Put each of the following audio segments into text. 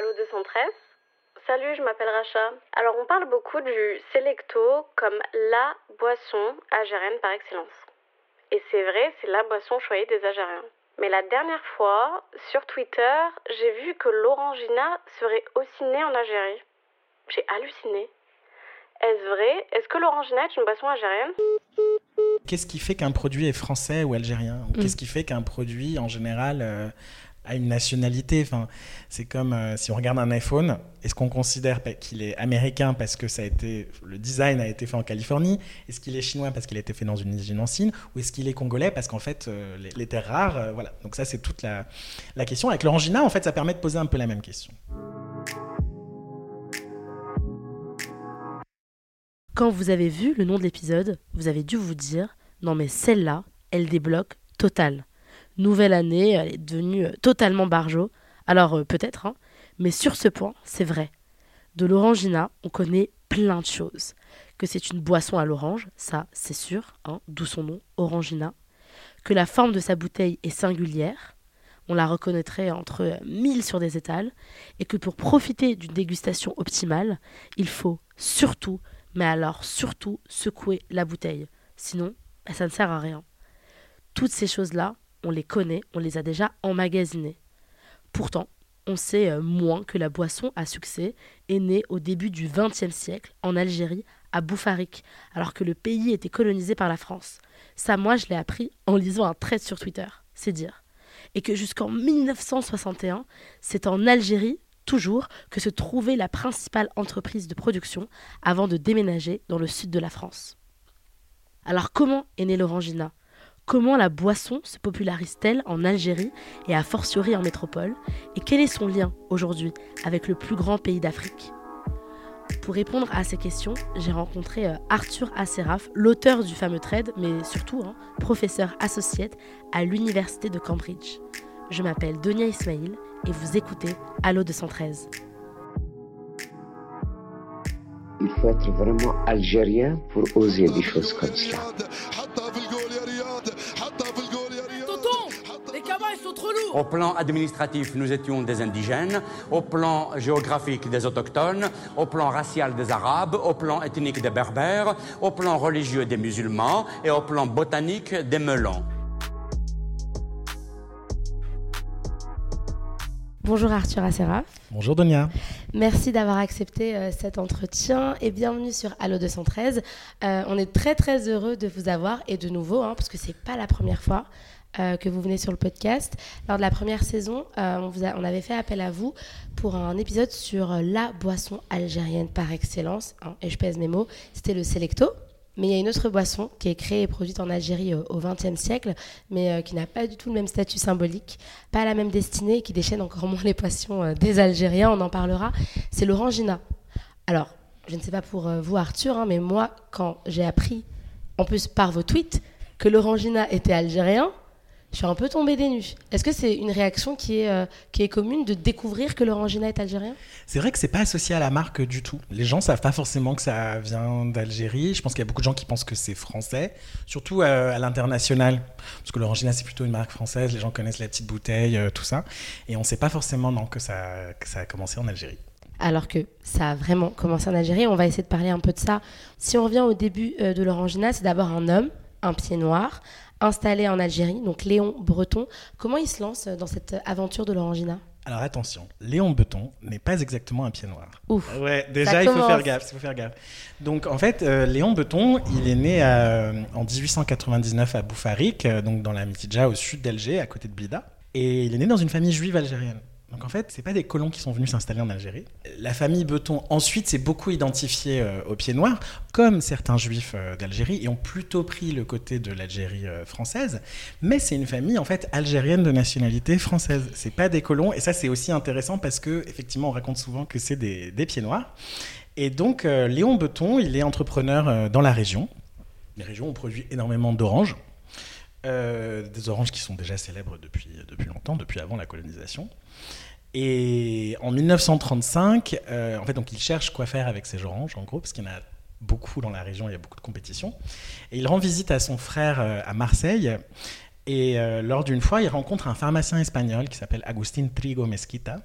Allo 213 Salut, je m'appelle Racha. Alors, on parle beaucoup du Selecto comme la boisson algérienne par excellence. Et c'est vrai, c'est la boisson choyée des Algériens. Mais la dernière fois, sur Twitter, j'ai vu que l'orangina serait aussi née en Algérie. J'ai halluciné. Est-ce vrai? Est-ce que l'orangina est une boisson algérienne? Qu'est-ce qui fait qu'un produit est français ou algérien? Qu'est-ce qui fait qu'un produit, en général, euh, a une nationalité? Enfin, C'est comme euh, si on regarde un iPhone, est-ce qu'on considère qu'il est américain parce que ça a été, le design a été fait en Californie? Est-ce qu'il est chinois parce qu'il a été fait dans une usine en Chine? Ou est-ce qu'il est congolais parce qu'en fait, euh, les, terres rares, voilà. Donc ça, c'est toute la, question. Avec l'orangina, en fait, ça permet de poser un peu la même question. Quand vous avez vu le nom de l'épisode, vous avez dû vous dire non mais celle-là, elle débloque total. Nouvelle année, elle est devenue euh, totalement barjo. Alors euh, peut-être, hein, mais sur ce point, c'est vrai. De l'orangina, on connaît plein de choses. Que c'est une boisson à l'orange, ça c'est sûr, hein, d'où son nom, orangina. Que la forme de sa bouteille est singulière, on la reconnaîtrait entre mille sur des étals, et que pour profiter d'une dégustation optimale, il faut surtout mais alors surtout secouer la bouteille. Sinon, bah, ça ne sert à rien. Toutes ces choses-là, on les connaît, on les a déjà emmagasinées. Pourtant, on sait euh, moins que la boisson à succès est née au début du XXe siècle en Algérie, à Boufarik, alors que le pays était colonisé par la France. Ça, moi, je l'ai appris en lisant un trait sur Twitter, c'est dire. Et que jusqu'en 1961, c'est en Algérie toujours que se trouvait la principale entreprise de production avant de déménager dans le sud de la France. Alors comment est née l'orangina? Comment la boisson se popularise-t-elle en Algérie et a fortiori en métropole Et quel est son lien aujourd'hui avec le plus grand pays d'Afrique pour répondre à ces questions, j'ai rencontré euh, Arthur Asseraf, l'auteur du fameux trade, mais surtout hein, professeur associé à l'Université de Cambridge. Je m'appelle Donia Ismail et vous écoutez Allo 213. Il faut être vraiment algérien pour oser des choses comme Au plan administratif, nous étions des indigènes. Au plan géographique, des autochtones. Au plan racial, des arabes. Au plan ethnique, des berbères. Au plan religieux, des musulmans. Et au plan botanique, des melons. Bonjour Arthur Asseraf. Bonjour Donia. Merci d'avoir accepté euh, cet entretien et bienvenue sur Allo 213. Euh, on est très très heureux de vous avoir et de nouveau, hein, parce que c'est pas la première fois euh, que vous venez sur le podcast. Lors de la première saison, on, vous on, avait fait appel à vous pour un épisode sur la boisson algérienne par excellence, hein, et je pèse mes mots, c'était le Selecto. Mais il y a une autre boisson qui est créée et produite en Algérie euh, au XXe siècle, mais euh, qui n'a pas du tout le même statut symbolique, pas la même destinée et qui déchaîne encore moins les passions euh, des Algériens, on en parlera. C'est l'orangina. Alors, je ne sais pas pour vous Arthur, hein, mais moi, quand j'ai appris, en plus par vos tweets, que l'orangina était algérien, je suis un peu tombée des nues. Est-ce que c'est une réaction qui est, euh, qui est commune de découvrir que l'orangina est algérien? C'est vrai que c'est pas associé à la marque du tout. Les gens savent pas forcément que ça vient d'Algérie. Je pense qu'il y a beaucoup de gens qui pensent que c'est français, surtout euh, à, l'international. Parce que l'orangina, c'est plutôt une marque française. Les gens connaissent la petite bouteille, euh, tout ça. Et on ne sait pas forcément non, que, ça, que ça a commencé en Algérie alors que ça a vraiment commencé en Algérie. On va essayer de parler un peu de ça. Si on revient au début de l'orangina, c'est d'abord un homme, un pied noir, installé en Algérie, donc Léon Breton. Comment il se lance dans cette aventure de l'orangina? Alors attention, Léon Breton n'est pas exactement un pied noir. Ouf. Ouais, déjà il faut faire gaffe, il faut faire gaffe. Donc en fait, euh, Léon Breton, il est né en 1899 à Boufarik, euh, donc dans la Mitidja au sud d'Alger, à côté de Blida, et il est né dans une famille juive algérienne. Donc en fait, c'est pas des colons qui sont venus s'installer en Algérie. La famille Beton ensuite s'est beaucoup identifiée euh, au pied noir, comme certains juifs euh, d'Algérie, et ont plutôt pris le côté de l'Algérie euh, française. Mais c'est une famille en fait algérienne de nationalité française. C'est pas des colons, et ça c'est aussi intéressant parce que effectivement on raconte souvent que c'est des, des, pieds noirs. Et donc Léon Beton, il est entrepreneur dans la région. Les régions ont produit énormément d'oranges. Des oranges qui sont déjà célèbres depuis, depuis longtemps, depuis avant la colonisation. Et en 1935, euh, en fait, donc il cherche quoi faire avec ces oranges, en gros, parce qu'il y en a beaucoup dans la région, il y a beaucoup de compétition. Et il rend visite à son frère euh, à Marseille. Et euh, lors d'une fois, il rencontre un pharmacien espagnol qui s'appelle Agustin Trigo Mesquita.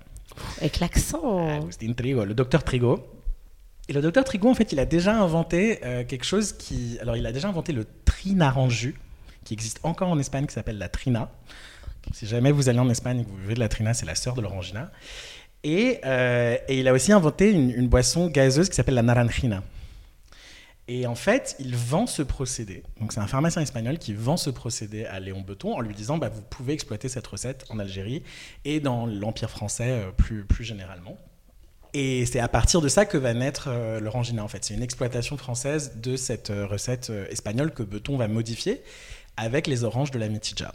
Avec l'accent. Agustin Trigo, le docteur Trigo. Et le docteur Trigo, en fait, il a déjà inventé euh, quelque chose qui. Alors, il a déjà inventé le trinaranju, qui existe encore en Espagne, qui s'appelle la trina. Si jamais vous allez en Espagne et que vous buvez de la trina, c'est la sœur de l'orangina. Et, euh, et il a aussi inventé une, boisson gazeuse qui s'appelle la naranjina. Et en fait, il vend ce procédé. Donc, c'est un pharmacien espagnol qui vend ce procédé à Léon Beton en lui disant bah, Vous pouvez exploiter cette recette en Algérie et dans l'Empire français euh, plus, plus généralement. Et c'est à partir de ça que va naître euh, l'orangina, en fait. C'est une exploitation française de cette euh, recette espagnole que Beton va modifier avec les oranges de la mitija.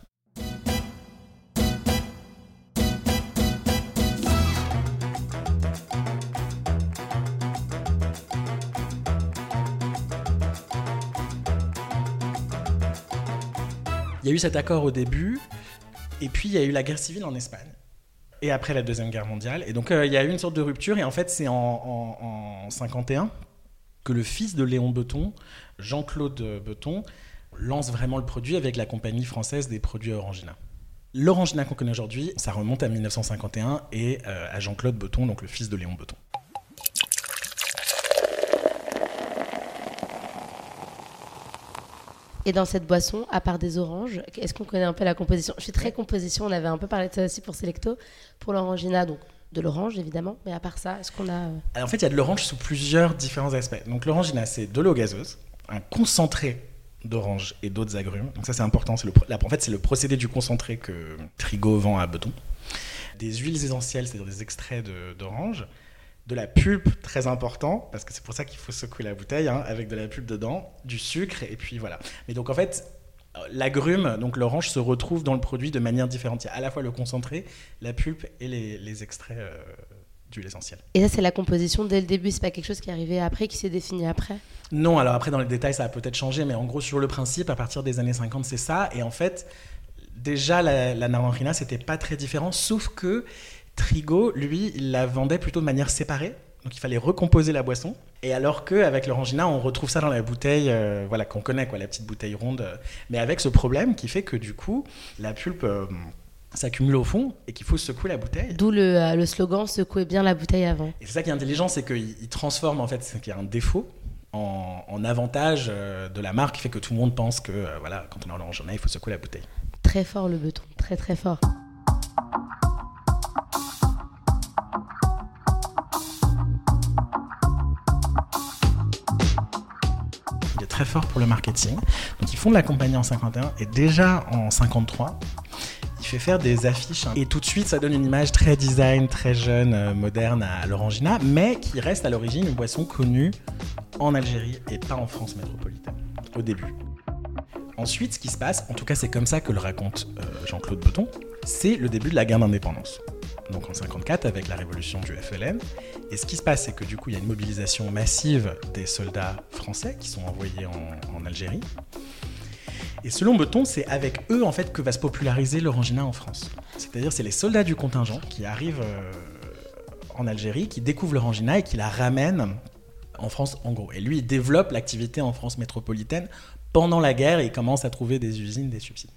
Il y a eu cet accord au début, et puis il y a eu la guerre civile en Espagne. Et après la Deuxième Guerre mondiale. Et donc euh, il y a eu une sorte de rupture, et en fait c'est en, en, en 51 que le fils de Léon Beton, Jean-Claude Beton, lance vraiment le produit avec la compagnie française des produits Orangina. L'Orangina qu'on connaît aujourd'hui, ça remonte à 1951 et euh, à Jean-Claude Beton, donc le fils de Léon Beton. Et dans cette boisson, à part des oranges, est-ce qu'on connaît un peu la composition? Je suis très composition, on avait un peu parlé de ça aussi pour Selecto. Pour l'orangina, donc de l'orange évidemment, mais à part ça, est-ce qu'on a. euh, Alors, en fait, il y a de l'orange sous plusieurs différents aspects. Donc l'orangina, c'est de l'eau gazeuse, un concentré d'orange et d'autres agrumes. Donc ça, c'est important. C'est le, en fait, c'est le procédé du concentré que Trigo vend à Beton. Des huiles essentielles, c'est-à-dire des extraits d'orange. De la pulpe, très important, parce que c'est pour ça qu'il faut secouer la bouteille, hein, avec de la pulpe dedans, du sucre, et puis voilà. Mais donc en fait, euh, l'agrume, donc l'orange, se retrouve dans le produit de manière différente. Il y a à la fois le concentré, la pulpe et les, les extraits euh, d'huile essentielle. Et ça, c'est la composition dès le début, c'est pas quelque chose qui est arrivé après, qui s'est défini après? Non, alors après, dans les détails, ça a peut-être changé, mais en gros, sur le principe, à partir des années 50, c'est ça. Et en fait, déjà, la, la naranjina, c'était pas très différent, sauf que Trigo, lui, il la vendait plutôt de manière séparée. Donc il fallait recomposer la boisson. Et alors qu'avec l'orangina, on retrouve ça dans la bouteille euh, voilà, qu'on connaît, quoi, la petite bouteille ronde. euh, mais avec ce problème qui fait que du coup, la pulpe euh, s'accumule au fond et qu'il faut secouer la bouteille. D'où le, euh, le slogan secouez bien la bouteille avant. Et c'est ça qui est intelligent, c'est qu'il il transforme en fait ce qui est un défaut en, en avantage euh, de la marque qui fait que tout le monde pense que euh, voilà, quand on a l'orangina, il faut secouer la bouteille. Très fort le beton, très très fort. Il est très fort pour le marketing. Donc ils font de la compagnie en 51 et déjà en 53, il fait faire des affiches hein. et tout de suite ça donne une image très design, très jeune, euh, moderne à l'orangina, mais qui reste à l'origine une boisson connue en Algérie et pas en France métropolitaine au début. Ensuite, ce qui se passe, en tout cas c'est comme ça que le raconte euh, Jean-Claude Beton, c'est le début de la guerre d'indépendance. Donc en 54 avec la révolution du FLN. Et ce qui se passe, c'est que du coup il y a une mobilisation massive des soldats français qui sont envoyés en, en Algérie. Et selon Beton, c'est avec eux en fait que va se populariser l'orangina en France. C'est-à-dire c'est les soldats du contingent qui arrivent euh, en Algérie, qui découvrent l'orangina et qui la ramènent en France en gros. Et lui, il développe l'activité en France métropolitaine pendant la guerre et il commence à trouver des usines, des subsides.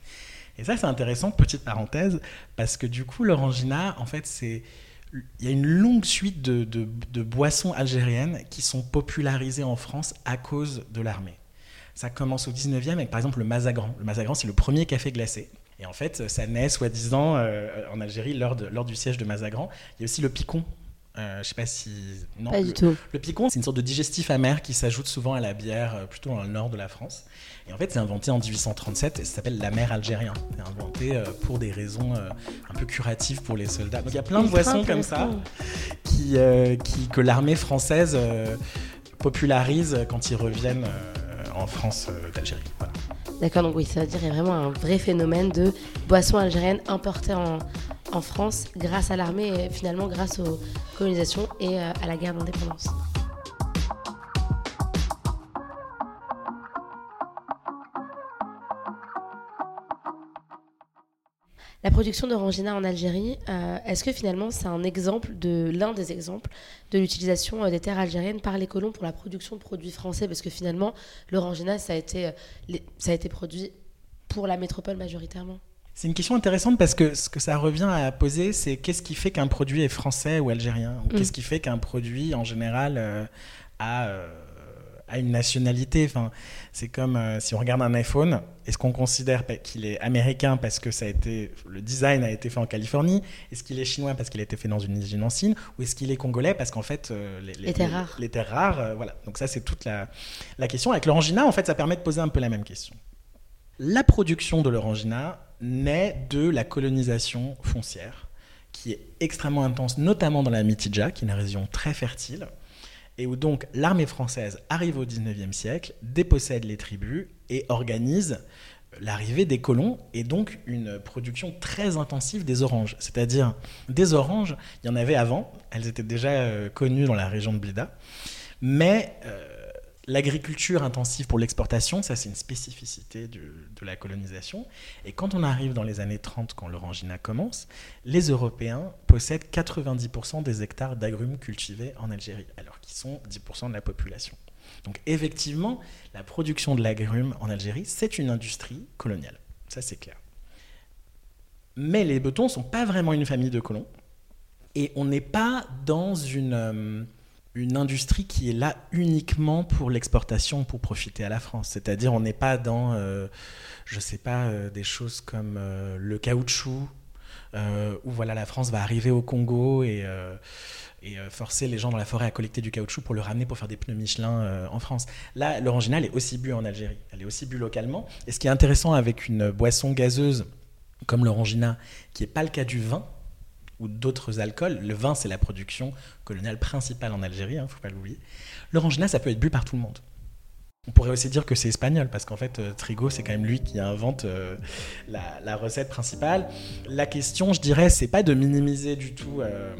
Et ça, c'est intéressant, petite parenthèse, parce que du coup, l'orangina, en fait, c'est. Il y a une longue suite de, boissons algériennes qui sont popularisées en France à cause de l'armée. Ça commence au 19e avec par exemple le mazagran. Le mazagran, c'est le premier café glacé. Et en fait, ça naît soi-disant euh, en Algérie lors, de- lors du siège de Mazagran. Il y a aussi le picon. Euh, je sais pas si. Non, Pas le- du tout. le picon, c'est une sorte de digestif amer qui s'ajoute souvent à la bière, euh, plutôt dans le nord de la France. Et en fait, c'est inventé en 1837 et ça s'appelle l'amer algérien. C'est inventé euh, pour des raisons euh, un peu curatives pour les soldats. Donc il y a plein de boissons comme ça qui, qui- que l'armée française popularise quand ils reviennent en France euh, d'Algérie. D'accord, donc oui, ça veut dire qu'il y a vraiment un vrai phénomène de boissons algériennes importées en, en France grâce à l'armée et finalement grâce aux colonisations et euh, à la guerre d'indépendance. Production d'orangina en Algérie, euh, est-ce que finalement c'est un exemple de l'un des exemples de l'utilisation euh, des terres algériennes par les colons pour la production de produits français? Parce que finalement, l'orangina, ça a été, euh, ça a été produit pour la métropole majoritairement. C'est une question intéressante parce que ce que ça revient à poser, c'est qu'est-ce qui fait qu'un produit est français ou algérien? Ou Mm. qu'est-ce qui fait qu'un produit, en général, euh, a, euh, une nationalité enfin, C'est comme euh, si on regarde un iPhone, est-ce qu'on considère qu'il est américain parce que ça a été, le design a été fait en Californie? Est-ce qu'il est chinois parce qu'il a été fait dans une usine en Chine? Ou est-ce qu'il est congolais parce qu'en fait, euh, les, Les terres rares. les terres rares, euh, voilà. Donc ça, c'est toute la, la question. Avec l'orangina, en fait, ça permet de poser un peu la même question. La production de l'orangina naît de la colonisation foncière, qui est extrêmement intense, notamment dans la Mitidja, qui est une région très fertile, et où donc l'armée française arrive au 19e siècle, dépossède les tribus et organise l'arrivée des colons et donc une production très intensive des oranges. C'est-à-dire des oranges, il y en avait avant, elles étaient déjà euh, connues dans la région de Blida, mais euh, l'agriculture intensive pour l'exportation, ça c'est une spécificité de la colonisation. Et quand on arrive dans les années 30, quand l'orangina commence, les Européens possèdent 90% des hectares d'agrumes cultivés en Algérie, alors qu'ils sont 10% de la population. Donc effectivement, la production de l'agrume en Algérie, c'est une industrie coloniale. Ça c'est clair. Mais les Betons ne sont pas vraiment une famille de colons. Et on n'est pas dans une, euh, une industrie qui est là uniquement pour l'exportation, pour profiter à la France. C'est-à-dire, on n'est pas dans, euh, je sais pas, euh, des choses comme euh, le caoutchouc, euh, où voilà, la France va arriver au Congo et, forcer les gens dans la forêt à collecter du caoutchouc pour le ramener pour faire des pneus Michelin en France. Là, l'orangina, elle est aussi bu en Algérie. Elle est aussi bu localement. Et ce qui est intéressant avec une boisson gazeuse comme l'orangina, qui n'est pas le cas du vin, ou d'autres alcools. Le vin, c'est la production coloniale principale en Algérie, il ne faut pas l'oublier. L'orangina, ça peut être bu par tout le monde. On pourrait aussi dire que c'est espagnol, parce qu'en fait, euh, Trigo, c'est quand même lui qui invente euh, la, recette principale. La question, je dirais, c'est pas de minimiser du tout euh,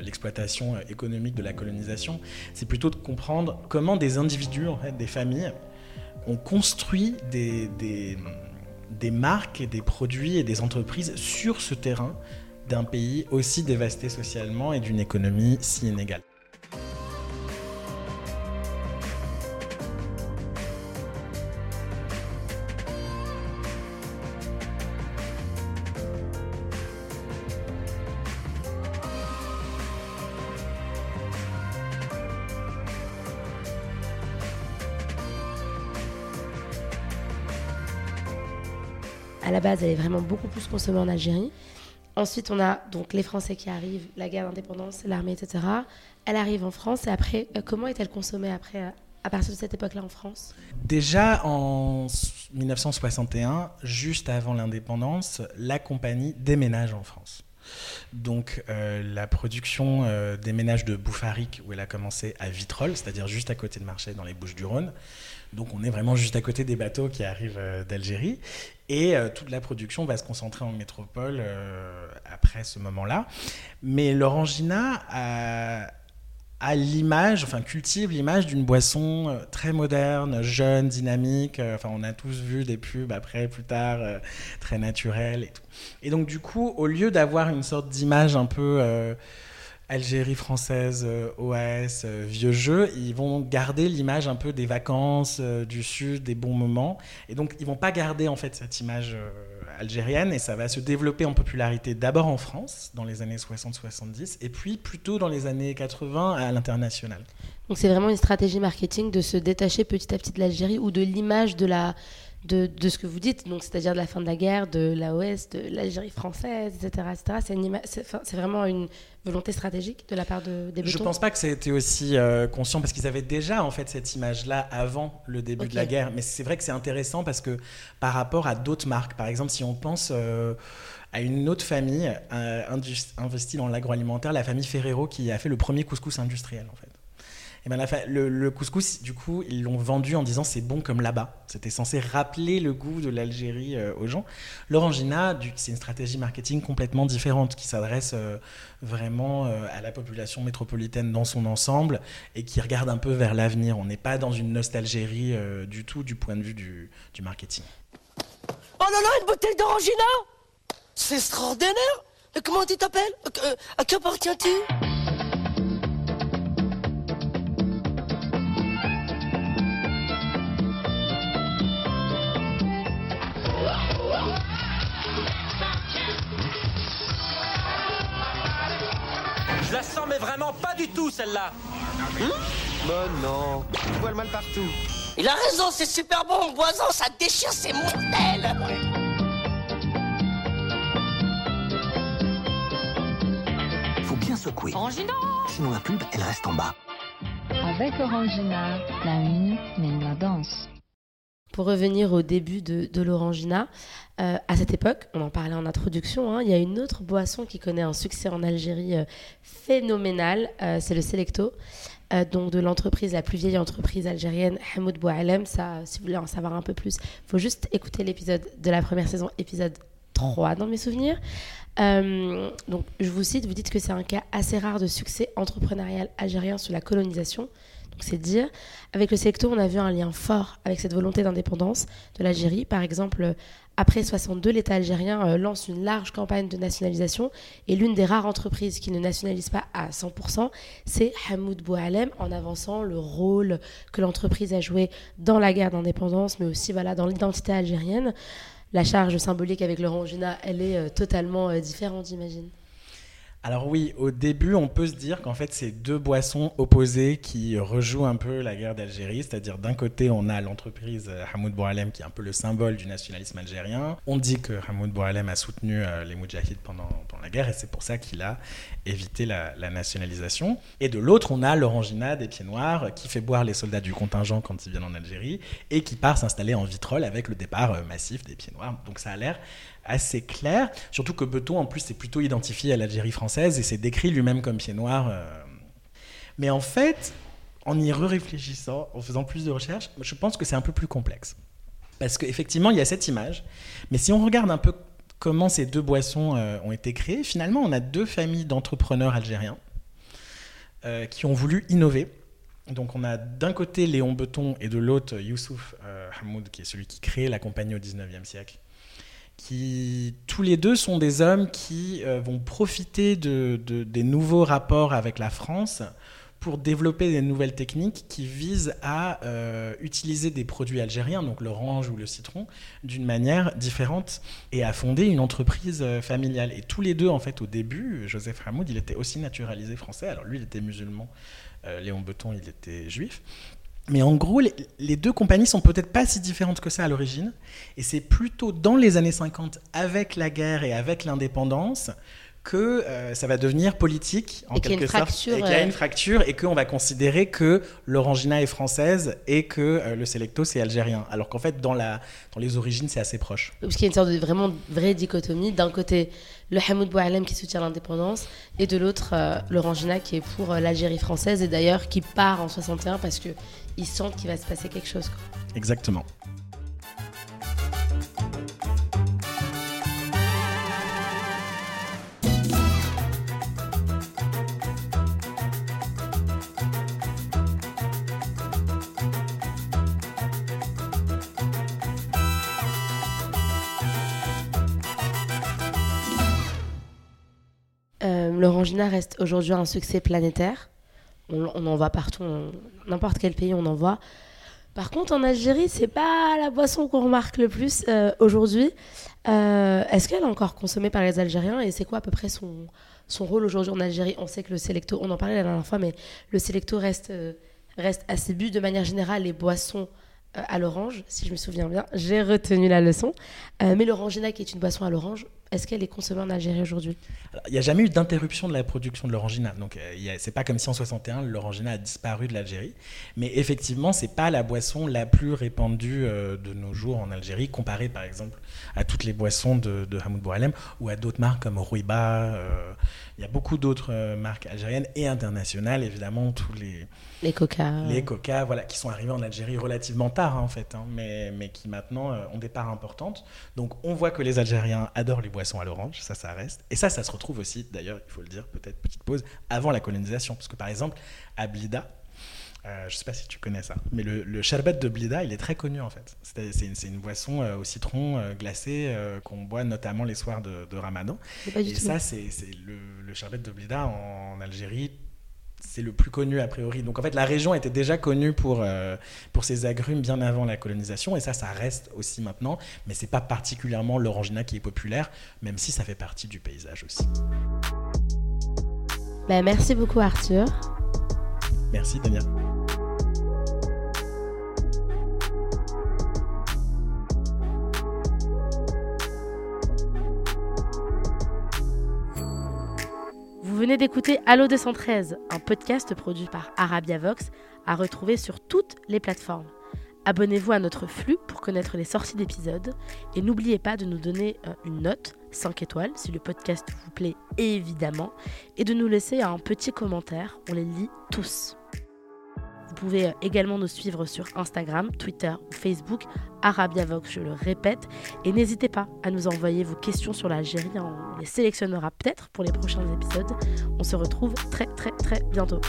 l'exploitation économique de la colonisation, c'est plutôt de comprendre comment des individus, en fait, des familles, ont construit des, des, des marques, et des produits et des entreprises sur ce terrain d'un pays aussi dévasté socialement et d'une économie si inégale. À la base, elle est vraiment beaucoup plus consommée en Algérie. Ensuite, on a donc les Français qui arrivent, la guerre d'indépendance, l'armée, etc. Elle arrive en France et après, euh, comment est-elle consommée après, euh, à partir de cette époque-là en France? Déjà en 1961, juste avant l'indépendance, la compagnie déménage en France. Donc euh, la production des ménages de Bouffaric, où elle a commencé à Vitrolles, c'est-à-dire juste à côté de Marseille, dans les Bouches-du-Rhône. Donc on est vraiment juste à côté des bateaux qui arrivent euh, d'Algérie. Et euh, toute la production va se concentrer en métropole euh, après ce moment-là. Mais l'orangina a, l'image, enfin cultive l'image d'une boisson très moderne, jeune, dynamique. Enfin, on a tous vu des pubs après, plus tard, très naturelles et tout. Et donc, du coup, au lieu d'avoir une sorte d'image un peu Algérie française, euh, OAS, euh, vieux jeu, ils vont garder l'image un peu des vacances euh, du Sud, des bons moments. Et donc, ils vont pas garder en fait cette image algérienne et ça va se développer en popularité d'abord en France dans les années 60-70 et puis plutôt dans les années 80 à l'international. Donc c'est vraiment une stratégie marketing de se détacher petit à petit de l'Algérie ou de l'image de la de, de ce que vous dites, donc c'est-à-dire de la fin de la guerre, de l'AOS, de l'Algérie française, etc. etc. C'est vraiment une volonté stratégique de la part de, des Je Betons pense pas que ça ait été aussi euh, conscient parce qu'ils avaient déjà en fait cette image-là avant le début de la guerre. Mais c'est vrai que c'est intéressant parce que par rapport à d'autres marques, par exemple, si on pense euh, à une autre famille euh, investie dans l'agroalimentaire, la famille Ferrero qui a fait le premier couscous industriel en fait. Et ben la le, couscous, du coup, ils l'ont vendu en disant c'est bon comme là-bas. C'était censé rappeler le goût de l'Algérie euh, aux gens. L'orangina, c'est une stratégie marketing complètement différente qui s'adresse euh, vraiment euh, à la population métropolitaine dans son ensemble et qui regarde un peu vers l'avenir. On n'est pas dans une nostalgierie euh, du tout du point de vue du, marketing. Oh là là, une bouteille d'orangina? C'est extraordinaire Comment tu t'appelles? À qui appartiens-tu? La sens mais vraiment pas du tout celle-là. Bon non, je vois le mal partout. Il a raison, c'est super bon, Boison, ça déchire, c'est mortel Faut bien secouer. Orangina Sinon la pub, elle reste en bas. Avec Orangina, la une mène la danse. Pour revenir au début de, l'Orangina, euh, à cette époque, on en parlait en introduction, hein, il y a une autre boisson qui connaît un succès en Algérie euh, phénoménal, euh, c'est le Selecto. Donc de l'entreprise, la plus vieille entreprise algérienne, Hamoud Boualem. Si vous voulez en savoir un peu plus, il faut juste écouter l'épisode de la première saison, épisode 3 dans mes souvenirs. Donc je vous cite, vous dites que c'est un cas assez rare de succès entrepreneurial algérien sous la colonisation. C'est dire, avec le Selecto, on a vu un lien fort avec cette volonté d'indépendance de l'Algérie. Par exemple, après 62, l'État algérien euh, lance une large campagne de nationalisation et l'une des rares entreprises qui ne nationalise pas à 100%, c'est Hamoud Boualem en avançant le rôle que l'entreprise a joué dans la guerre d'indépendance, mais aussi dans l'identité algérienne. La charge symbolique avec l'Orangina, elle est euh, totalement euh, différente, j'imagine. Alors oui, au début, on peut se dire qu'en fait, c'est deux boissons opposées qui rejouent un peu la guerre d'Algérie. C'est-à-dire, d'un côté, on a l'entreprise euh, Hamoud Boualem, qui est un peu le symbole du nationalisme algérien. On dit que Hamoud Boualem a soutenu euh, les Moudjahides pendant, la guerre, et c'est pour ça qu'il a évité la, nationalisation. Et de l'autre, on a l'Orangina des Pieds Noirs, qui fait boire les soldats du contingent quand ils viennent en Algérie, et qui part s'installer en vitrole avec le départ euh, massif des Pieds Noirs. Donc ça a l'air assez clair, surtout que Beton en plus c'est plutôt identifié à l'Algérie française et c'est décrit lui-même comme pied noir. euh. Mais en fait, en y réfléchissant, en faisant plus de recherches, je pense que c'est un peu plus complexe. Parce qu'effectivement, il y a cette image, mais si on regarde un peu comment ces deux boissons euh, ont été créées, finalement, on a deux familles d'entrepreneurs algériens euh, qui ont voulu innover. Donc on a d'un côté Léon Beton et de l'autre Youssouf Hamoud, qui est celui qui crée la compagnie au 19e siècle qui tous les deux sont des hommes qui euh, vont profiter de, de- des nouveaux rapports avec la France pour développer des nouvelles techniques qui visent à euh, utiliser des produits algériens, donc l'orange ou le citron, d'une manière différente et à fonder une entreprise euh, familiale. Et tous les deux, en fait, au début, Joseph Hamoud, il était aussi naturalisé français. Alors lui, il était musulman. Léon Beton, il était juif. Mais en gros, les, les deux compagnies sont peut-être pas si différentes que ça à l'origine. Et c'est plutôt dans les années 50, avec la guerre et avec l'indépendance, que euh, ça va devenir politique, en Et quelque sorte. fracture, et qu'il y a euh, une fracture, et qu'on va considérer que l'Orangina est française et que euh, le Selecto, c'est algérien. Alors qu'en fait, dans, la, dans les origines, c'est assez proche. Parce qu'il y a une sorte de vraiment vraie dichotomie. D'un côté, le Hamoud Boualem qui soutient l'indépendance, et de l'autre, euh, l'Orangina qui est pour euh, l'Algérie française, et d'ailleurs qui part en 61 parce qu'ils sentent qu'il va se passer quelque chose. Exactement. Reste aujourd'hui un succès planétaire. On, en voit partout, n'importe quel pays on en voit. Par contre, en Algérie, c'est pas la boisson qu'on remarque le plus euh, aujourd'hui. Euh, Est-ce qu'elle est encore consommée par les Algériens et c'est quoi à peu près son, son rôle aujourd'hui en Algérie? On sait que le Selecto, on en parlait la dernière fois, mais le Selecto reste, euh, reste assez bu de manière générale les boissons à l'orange, si je me souviens bien. J'ai retenu la leçon. Mais l'Orangina, qui est une boisson à l'orange, est-ce qu'elle est consommée en Algérie aujourd'hui? Il n'y a jamais eu d'interruption de la production de l'orangina. Donc, euh, c'est pas comme si en 61, l'orangina a disparu de l'Algérie. Mais effectivement, c'est pas la boisson la plus répandue euh, de nos jours en Algérie, comparée par exemple à toutes les boissons de, de Hamoud Boualem ou à d'autres marques comme Rouiba. euh, il y a beaucoup d'autres euh, marques algériennes et internationales, évidemment, tous les, Les coca. les coca, voilà, qui sont arrivés en Algérie relativement tard, hein, en fait, hein, mais, mais qui maintenant ont des parts importantes. Donc, on voit que les Algériens adorent les boissons à l'orange, ça, ça reste. Et ça, ça se retrouve aussi, d'ailleurs, il faut le dire, peut-être petite pause, avant la colonisation. Parce que, par exemple, à Blida, euh, je sais pas si tu connais ça, mais le, le sherbet de Blida, il est très connu en fait. C'est une, boisson euh, au citron euh, glacé qu'on boit notamment les soirs de, de Ramadan. Et ça, c'est le, le sherbet de Blida en Algérie. C'est le plus connu a priori. Donc en fait, la région était déjà connue pour, euh, pour ses agrumes bien avant la colonisation. Et ça, ça reste aussi maintenant. Mais c'est pas particulièrement l'orangina qui est populaire, même si ça fait partie du paysage aussi. Bah, merci beaucoup Arthur. Merci Dania. Venez d'écouter Allo 213, un podcast produit par Arabia Vox, à retrouver sur toutes les plateformes. Abonnez-vous à notre flux pour connaître les sorties d'épisodes et n'oubliez pas de nous donner euh, une note, 5 étoiles si le podcast vous plaît évidemment, et de nous laisser un petit commentaire, on les lit tous. Vous pouvez euh, également nous suivre sur Instagram, Twitter ou Facebook, ArabiaVox, je le répète, et n'hésitez pas à nous envoyer vos questions sur l'Algérie, on les sélectionnera peut-être pour les prochains épisodes. On se retrouve très très très bientôt.